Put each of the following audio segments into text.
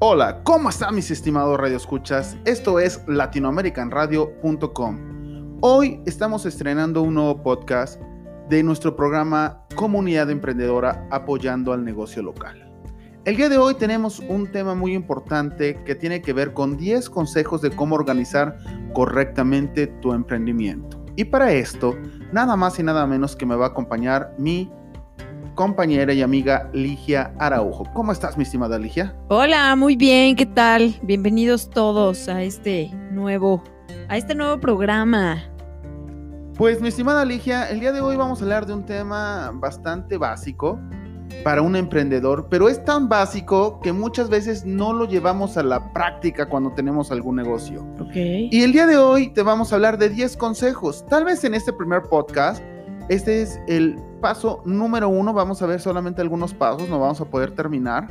Hola, ¿cómo están mis estimados radioescuchas? Esto es latinoamericanradio.com. Hoy estamos estrenando un nuevo podcast de nuestro programa Comunidad Emprendedora apoyando al negocio local. El día de hoy tenemos un tema muy importante que tiene que ver con 10 consejos de cómo organizar correctamente tu emprendimiento. Y para esto, nada más y nada menos que me va a acompañar mi compañera y amiga Ligia Araujo. ¿Cómo estás, mi estimada Ligia? Hola, muy bien, ¿qué tal? Bienvenidos todos a este nuevo, a este nuevo programa. Pues, mi estimada Ligia, el día de hoy vamos a hablar de un tema bastante básico para un emprendedor, pero es tan básico que muchas veces no lo llevamos a la práctica cuando tenemos algún negocio. Ok. Y el día de hoy te vamos a hablar de 10 consejos. Tal vez en este primer podcast, este es el paso número uno, vamos a ver solamente algunos pasos, no vamos a poder terminar,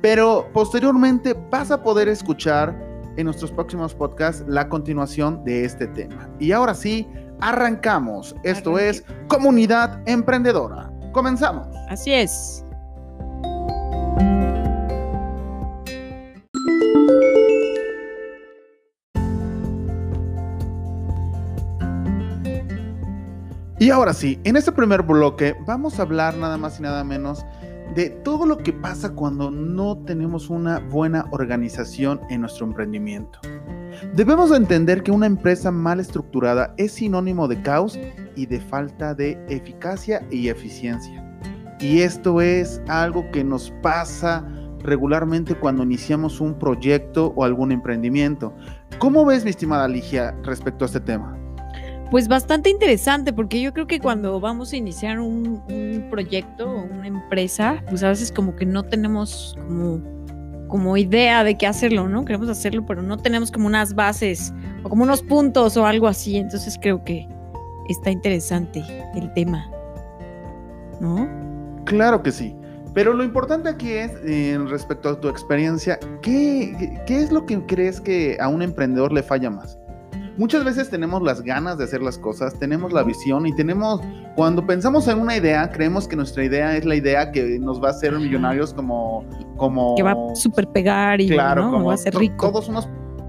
pero posteriormente vas a poder escuchar en nuestros próximos podcasts la continuación de este tema. Y ahora sí, arrancamos. Esto Arranque. es Comunidad Emprendedora. Comenzamos. Así es. Y ahora sí, en este primer bloque vamos a hablar nada más y nada menos de todo lo que pasa cuando no tenemos una buena organización en nuestro emprendimiento. Debemos de entender que una empresa mal estructurada es sinónimo de caos y de falta de eficacia y eficiencia. Y esto es algo que nos pasa regularmente cuando iniciamos un proyecto o algún emprendimiento. ¿Cómo ves, mi estimada Ligia, respecto a este tema? Pues bastante interesante, porque yo creo que cuando vamos a iniciar un, proyecto o una empresa, pues a veces como que no tenemos como, como idea de qué hacerlo, ¿no? Queremos hacerlo, pero no tenemos como unas bases o como unos puntos o algo así. Entonces creo que está interesante el tema, ¿no? Claro que sí. Pero lo importante aquí es, eh, respecto a tu experiencia, ¿qué, ¿qué es lo que crees que a un emprendedor le falla más? Muchas veces tenemos las ganas de hacer las cosas, tenemos la visión y tenemos, cuando pensamos en una idea, creemos que nuestra idea es la idea que nos va a hacer millonarios como... como Que va a super pegar y claro, ¿no? como va a ser to- rico. todos unos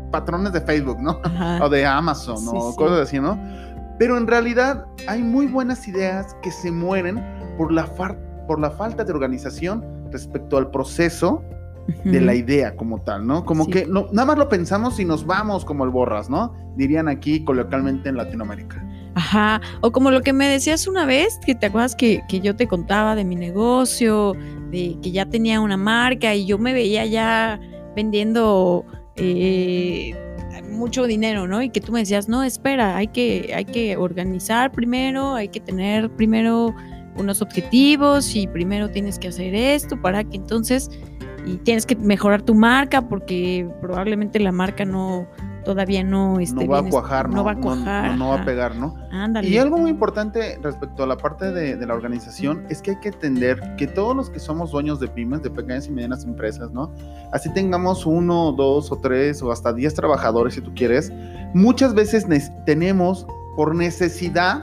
patrones de Facebook, ¿no? Ajá. o de Amazon Sí, o sí. cosas así, ¿no? Pero en realidad hay muy buenas ideas que se mueren por la, far- por la falta de organización respecto al proceso de la idea como tal, ¿no? Como Sí. que no, nada más lo pensamos y nos vamos como el borras, ¿no? Dirían aquí coloquialmente en Latinoamérica. Ajá, o como lo que me decías una vez, que te acuerdas que, que yo te contaba de mi negocio, de que ya tenía una marca y yo me veía ya vendiendo eh, mucho dinero, ¿no? Y que tú me decías, no, espera, hay que, hay que organizar primero, hay que tener primero unos objetivos y primero tienes que hacer esto para que entonces y tienes que mejorar tu marca porque probablemente la marca no todavía no esté no va a cuajar, ¿no? no va a cuajar, No, no va a pegar, ¿no? Ándale. Y algo muy importante respecto a la parte de, de la organización es que hay que entender que todos los que somos dueños de pymes, de pequeñas y medianas empresas, ¿no? Así tengamos uno, dos o tres o hasta diez trabajadores si tú quieres, muchas veces tenemos por necesidad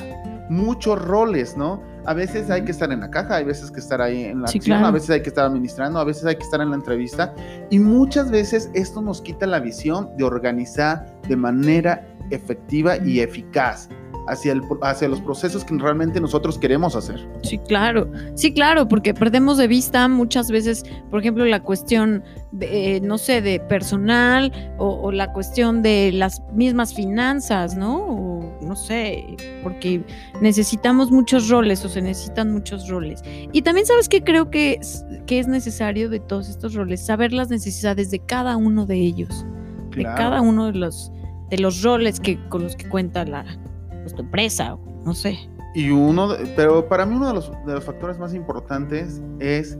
muchos roles, ¿no? A veces hay que estar en la caja, hay veces que estar ahí en la Sí, acción, a veces hay que estar administrando, a veces hay que estar en la entrevista. Y muchas veces esto nos quita la visión de organizar de manera efectiva y eficaz hacia, el, hacia los procesos que realmente nosotros queremos hacer. Sí, claro. Sí, claro, porque perdemos de vista muchas veces, por ejemplo, la cuestión, de, eh, no sé, de personal o, o la cuestión de las mismas finanzas, ¿no? O no sé, porque necesitamos muchos roles o se necesitan muchos roles. Y también sabes que creo que es, que es necesario de todos estos roles, saber las necesidades de cada uno de ellos, de cada uno de los, de los roles que, con los que cuenta la, pues, tu empresa, o no sé. Y uno, de- pero para mí uno de los, de los factores más importantes es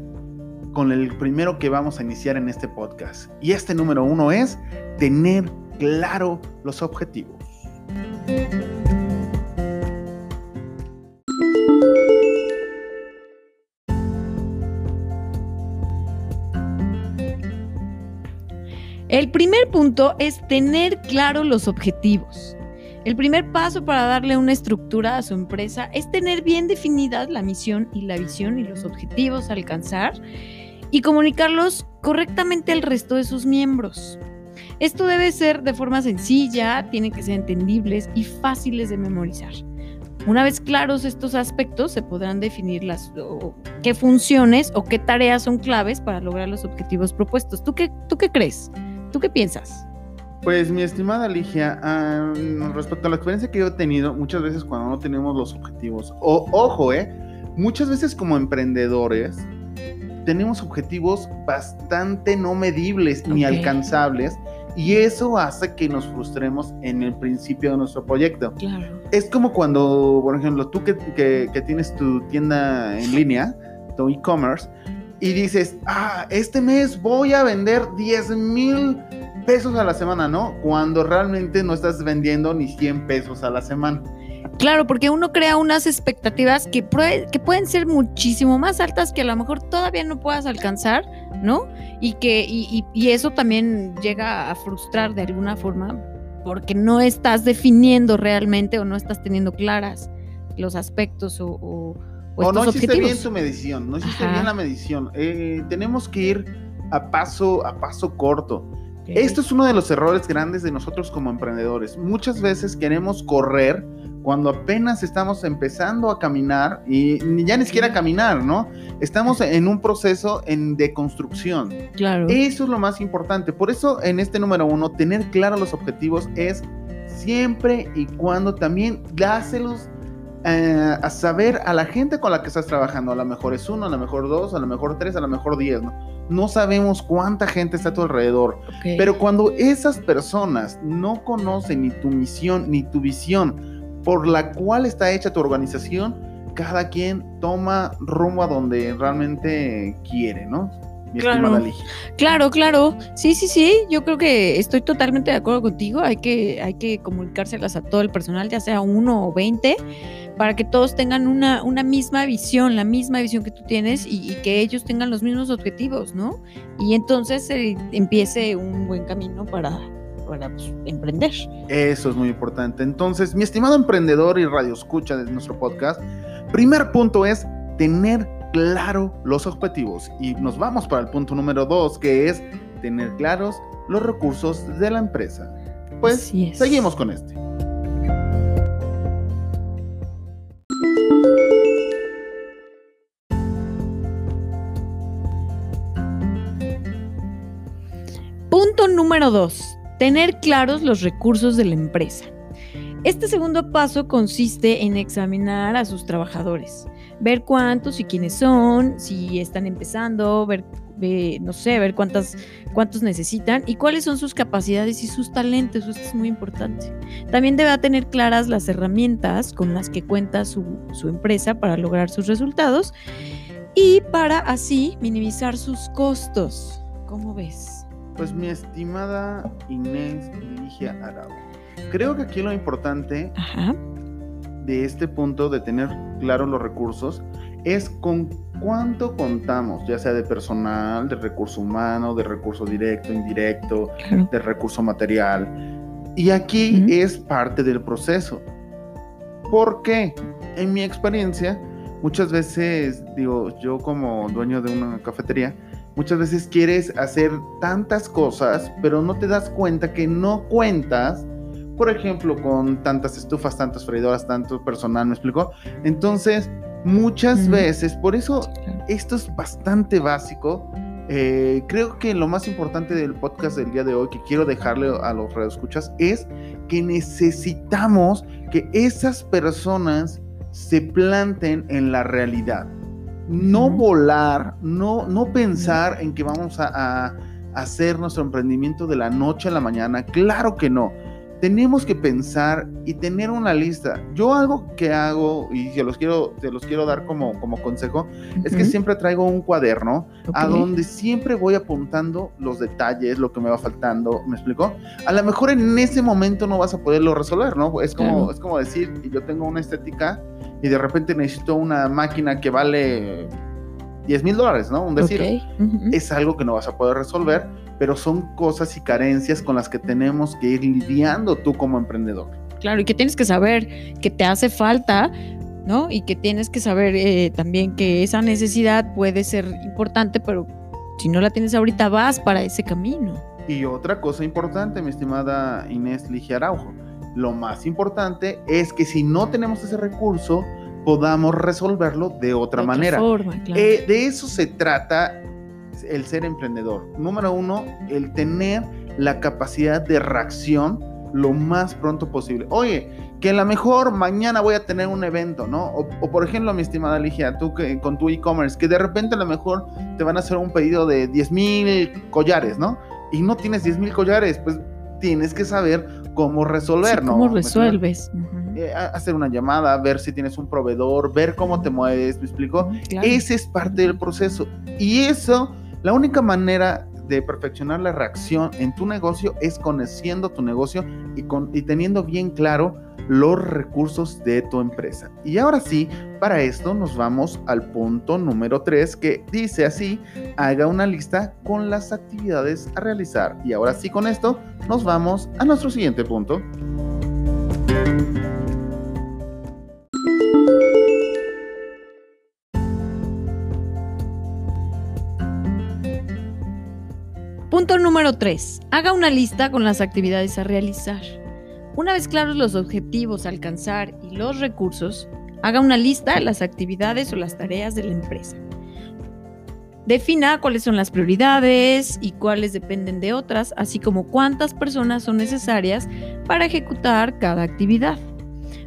con el primero que vamos a iniciar en este podcast. Y este número uno es tener claro los objetivos. El primer punto es tener claro los objetivos. El primer paso para darle una estructura a su empresa es tener bien definidas la misión y la visión y los objetivos a alcanzar. y comunicarlos correctamente al resto de sus miembros. Esto debe ser de forma sencilla, tienen que ser entendibles y fáciles de memorizar. Una vez claros estos aspectos, se podrán definir las qué funciones o qué tareas son claves para lograr los objetivos propuestos. ¿Tú qué, tú qué crees? ¿Tú qué piensas? Pues mi estimada Ligia, respecto a la experiencia que yo he tenido, muchas veces cuando no tenemos los objetivos, o ojo, eh, muchas veces como emprendedores tenemos objetivos bastante no medibles ni alcanzables y eso hace que nos frustremos en el principio de nuestro proyecto. Claro. Es como cuando, por ejemplo, tú que, que, tienes tu tienda en línea, tu e-commerce, y dices, ah, este mes voy a vender 10 mil pesos a la semana, ¿no? Cuando realmente no estás vendiendo ni 100 pesos a la semana. Claro, porque uno crea unas expectativas que, que pueden ser muchísimo más altas que a lo mejor todavía no puedas alcanzar, ¿no? y que y, y, eso también llega a frustrar de alguna forma porque no estás definiendo realmente o no estás teniendo claras los aspectos o, o, o, no hiciste bien tu medición, no hiciste bien la medición. Eh, tenemos que ir a paso a paso corto. Esto es uno de los errores grandes de nosotros como emprendedores. Muchas veces queremos correr cuando apenas estamos empezando a caminar y ya ni siquiera caminar, ¿no? Estamos en un proceso en, de construcción. Claro. Eso es lo más importante. Por eso en este número uno, tener claros los objetivos es siempre y cuando también dáselos eh, a saber a la gente con la que estás trabajando. A lo mejor es uno, a lo mejor dos, a lo mejor tres, a lo mejor diez, ¿no? No sabemos cuánta gente está a tu alrededor. Pero cuando esas personas no conocen ni tu misión ni tu visión, por la cual está hecha tu organización, cada quien toma rumbo a donde realmente quiere, ¿no? claro, claro, claro. Sí, sí, sí. Yo creo que estoy totalmente de acuerdo contigo. Hay que, hay que comunicárselas a todo el personal, ya sea uno o veinte, para que todos tengan una, una misma visión, la misma visión que tú tienes y, que ellos tengan los mismos objetivos, ¿no? Y entonces eh, empiece un buen camino para, para pues, emprender. Eso es muy importante. Entonces, mi estimado emprendedor y radio escucha de nuestro podcast, primer punto es tener claro los objetivos. Y nos vamos para el punto número dos, que es tener claros los recursos de la empresa. Pues seguimos con este. Número dos Tener claros los recursos de la empresa. Este segundo paso consiste en examinar a sus trabajadores, ver cuántos y quiénes son, si están empezando, ver, no sé, ver cuántas, cuántos necesitan y cuáles son sus capacidades y sus talentos. Esto es muy importante. También debe tener claras las herramientas con las que cuenta su, su empresa para lograr sus resultados y para así minimizar sus costos. ¿Cómo ves? Pues mi estimada Inés Ligia Arau, creo que aquí lo importante de este punto de tener claros los recursos es con cuánto contamos, ya sea de personal, de recurso humano, de recurso directo, indirecto, de recurso material. Y aquí es parte del proceso. ¿Por qué? En mi experiencia, muchas veces, digo, yo como dueño de una cafetería, Muchas veces quieres hacer tantas cosas, pero no te das cuenta que no cuentas, por ejemplo, con tantas estufas, tantas freidoras, tanto personal, ¿me explico? Entonces, muchas veces, por eso esto es bastante básico. Eh, creo que lo más importante del podcast del día de hoy que quiero dejarle a los radioescuchas es que necesitamos que esas personas se planten en la realidad no volar, no, no pensar en que vamos a, hacer nuestro emprendimiento de la noche a la mañana. Claro que no. Tenemos que pensar y tener una lista. Yo algo que hago y se los quiero, te los quiero dar como, como consejo es que siempre traigo un cuaderno a donde siempre voy apuntando los detalles, lo que me va faltando. ¿Me explico? A lo mejor en ese momento no vas a poderlo resolver, ¿no? Es como, es como decir, yo tengo una estética y de repente necesito una máquina que vale 10 mil dólares, ¿no? Un decir, es algo que no vas a poder resolver, pero son cosas y carencias con las que tenemos que ir lidiando tú como emprendedor. Claro, y que tienes que saber que te hace falta, ¿no? Y que tienes que saber eh, también que esa necesidad puede ser importante, pero Si no la tienes ahorita, vas para ese camino. Y otra cosa importante, mi estimada Inés Ligia Araujo, lo más importante es que si no tenemos ese recurso, podamos resolverlo de otra De manera. forma, claro. Eh, de eso se trata el ser emprendedor. Número uno, el tener la capacidad de reacción lo más pronto posible. Oye, que a lo mejor mañana voy a tener un evento, ¿no? O, o por ejemplo, mi estimada Ligia, tú que, con tu e-commerce, que de repente a lo mejor te van a hacer un pedido de 10 mil collares, ¿no? Y no tienes 10 mil collares, pues tienes que saber cómo resolver, Sí, ¿no? ¿Cómo resuelves? Eh, hacer una llamada, ver si tienes un proveedor, ver cómo te mueves, ¿me explico? Claro. Ese es parte del proceso. Y eso, la única manera de perfeccionar la reacción en tu negocio es conociendo tu negocio y, con, y teniendo bien claro los recursos de tu empresa. Y ahora sí, para esto nos vamos al punto número 3 que dice así, haga una lista con las actividades a realizar. Y ahora sí, con esto nos vamos a nuestro siguiente punto. Punto número 3. Haga una lista con las actividades a realizar. Una vez claros los objetivos a alcanzar y los recursos, haga una lista de las actividades o las tareas de la empresa. Defina cuáles son las prioridades y cuáles dependen de otras, así como cuántas personas son necesarias para ejecutar cada actividad.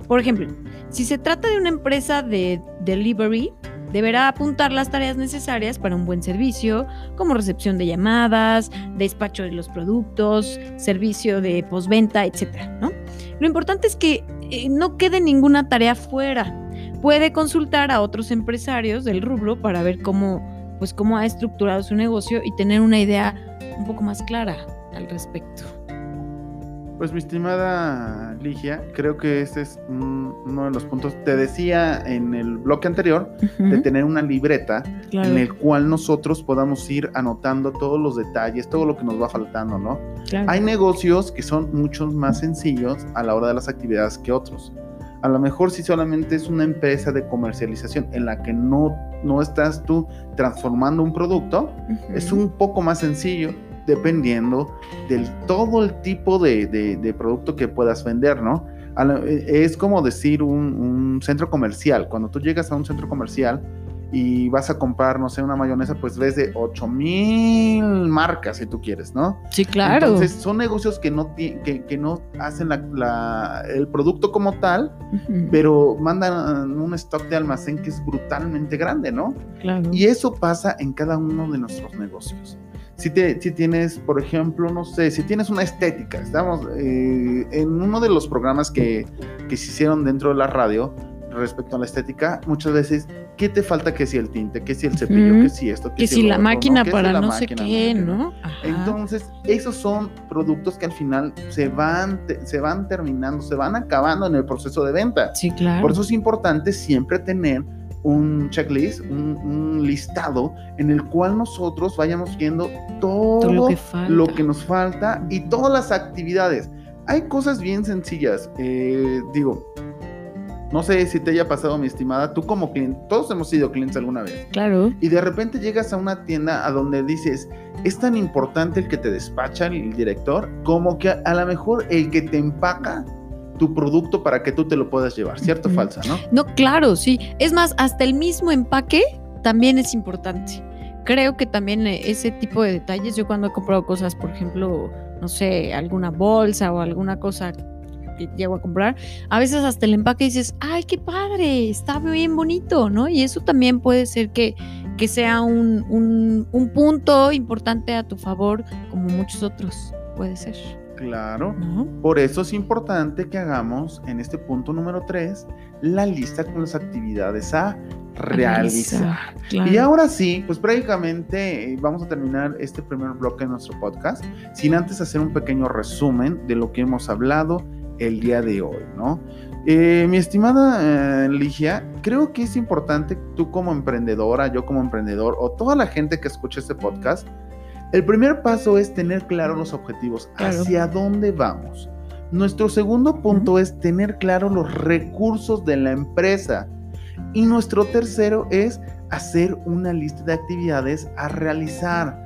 Por ejemplo, si se trata de una empresa de delivery, deberá apuntar las tareas necesarias para un buen servicio, como recepción de llamadas, despacho de los productos, servicio de postventa, etcétera, ¿no? Lo importante es que eh, no quede ninguna tarea fuera. Puede consultar a otros empresarios del rubro para ver cómo, pues, cómo ha estructurado su negocio y tener una idea un poco más clara al respecto. Pues mi estimada Ligia, creo que este es un- uno de los puntos. Te decía en el bloque anterior de tener una libreta claro, en el cual nosotros podamos ir anotando todos los detalles, todo lo que nos va faltando, ¿no? claro. Hay negocios que son mucho más sencillos a la hora de las actividades que otros. A lo mejor si solamente es una empresa de comercialización en la que no, no estás tú transformando un producto, es un poco más sencillo dependiendo del todo el tipo de, de- de producto que puedas vender, ¿no? Eh, Es como decir un, un centro comercial. Cuando tú llegas a un centro comercial y vas a comprar, no sé, una mayonesa, pues ves de 8000 marcas si tú quieres, ¿no? Sí, claro. Entonces son negocios que no, que, que no hacen la- la- el producto como tal, pero mandan un stock de almacén que es brutalmente grande, ¿no? claro. Y eso pasa en cada uno de nuestros negocios. Si, te, si tienes, por ejemplo, no sé, si tienes una estética, estamos eh, en uno de los programas que, que se hicieron dentro de la radio respecto a la estética, muchas veces, ¿qué te falta? Que si el tinte, que si el cepillo, Ujú. que si esto, que si la máquina para no sé qué, ¿no? Ajá. entonces, esos son productos que al final se van, te- se van terminando, se van acabando en el proceso de venta. sí, claro. Por eso es importante siempre tener un checklist, un, un listado en el cual nosotros vayamos viendo todo, Todo lo que falta. lo que nos falta y todas las actividades. Hay cosas bien sencillas. eh, digo, no sé si te haya pasado, mi estimada, tú como cliente, todos hemos sido clientes alguna vez. Claro. Y de repente llegas a una tienda a donde dices, es tan importante el que te despacha el director como que a, a lo mejor el que te empaca tu producto para que tú te lo puedas llevar, ¿cierto o falsa, no? No, claro, sí. Es más, hasta el mismo empaque también es importante. Creo que también eh, ese tipo de detalles, yo cuando he comprado cosas, por ejemplo, no sé, alguna bolsa o alguna cosa que llego a comprar, a veces hasta el empaque dices, ay, qué padre, está bien bonito, ¿no? Y eso también puede ser que, que sea un, un, un punto importante a tu favor, como muchos otros, puede ser, Claro. Por eso es importante que hagamos en este punto número 3 la lista con las actividades a realizar. Claro. Y ahora sí, pues prácticamente eh, vamos a terminar este primer bloque de nuestro podcast, sin antes hacer un pequeño resumen de lo que hemos hablado el día de hoy, ¿no? Eh, mi estimada eh, Ligia, creo que es importante tú como emprendedora, yo como emprendedor o toda la gente que escucha este podcast, el primer paso es tener claro los objetivos, Claro. hacia dónde vamos. Nuestro segundo punto es tener claro los recursos de la empresa. Y nuestro tercero es hacer una lista de actividades a realizar.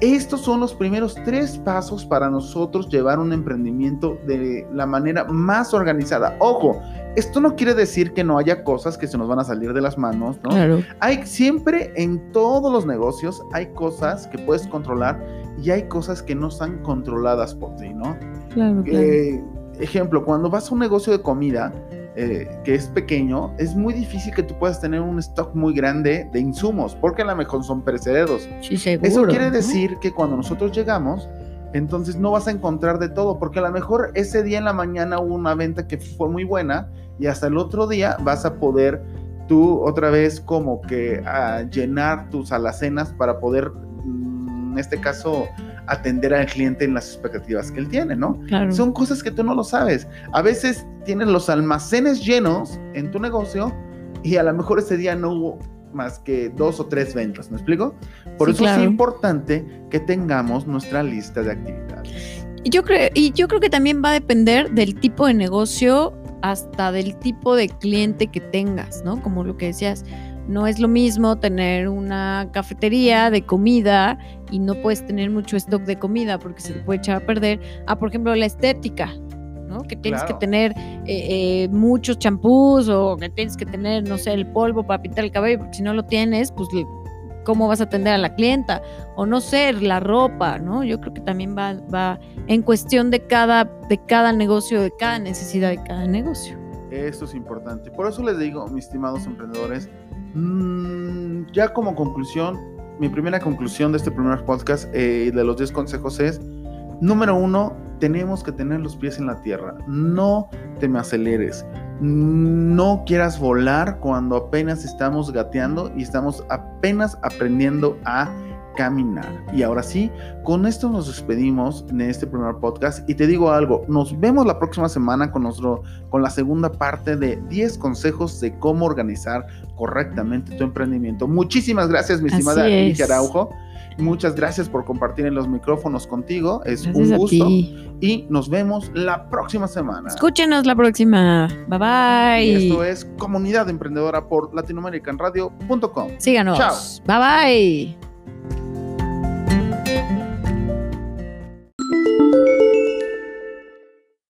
Estos son los primeros tres pasos para nosotros llevar un emprendimiento de la manera más organizada. Ojo, esto no quiere decir que no haya cosas que se nos van a salir de las manos, ¿no? Claro. Hay siempre en todos los negocios hay cosas que puedes controlar y hay cosas que no están controladas por ti, ¿no? Claro, claro. Eh, ejemplo, cuando vas a un negocio de comida eh, que es pequeño, es muy difícil que tú puedas tener un stock muy grande de insumos, porque a lo mejor son perecederos. sí, seguro. Eso quiere ¿no? decir que cuando nosotros llegamos, entonces no vas a encontrar de todo, porque a lo mejor ese día en la mañana hubo una venta que fue muy buena y hasta el otro día vas a poder tú otra vez como que a llenar tus alacenas para poder, mm, en este caso, atender al cliente en las expectativas que él tiene, ¿no? Claro. Son cosas que tú no lo sabes. A veces tienes los almacenes llenos en tu negocio y a lo mejor ese día no hubo más que dos o tres ventas, ¿me explico? Por Sí, eso claro. es importante que tengamos nuestra lista de actividades. Y yo creo, y yo creo que también va a depender del tipo de negocio hasta del tipo de cliente que tengas, ¿no? Como lo que decías, no es lo mismo tener una cafetería de comida y no puedes tener mucho stock de comida porque se te puede echar a perder, a por ejemplo la estética, ¿no? Que tienes Claro. que tener eh, eh, muchos champús o que tienes que tener, no sé, el polvo para pintar el cabello, porque si no lo tienes, pues cómo vas a atender a la clienta o no sé, la ropa, ¿no? Yo creo que también va, va en cuestión de cada, de cada negocio, de cada necesidad de cada negocio. Esto es importante. Por eso les digo, mis estimados emprendedores, mm, ya como conclusión, mi primera conclusión de este primer podcast eh, de los 10 consejos es, número uno, tenemos que tener los pies en la tierra. No te me aceleres. No quieras volar cuando apenas estamos gateando y estamos apenas aprendiendo a caminar. Y ahora sí, con esto nos despedimos en este primer podcast y te digo algo, nos vemos la próxima semana con nuestro con la segunda parte de 10 consejos de cómo organizar correctamente tu emprendimiento. Muchísimas gracias, mi estimada es. Ligia Araujo. Muchas gracias por compartir en los micrófonos contigo. Es Gracias un gusto y nos vemos la próxima semana. Escúchenos la próxima. Bye bye. Y esto es Comunidad Emprendedora por latinoamericanradio.com. Síganos. Chao. Bye bye.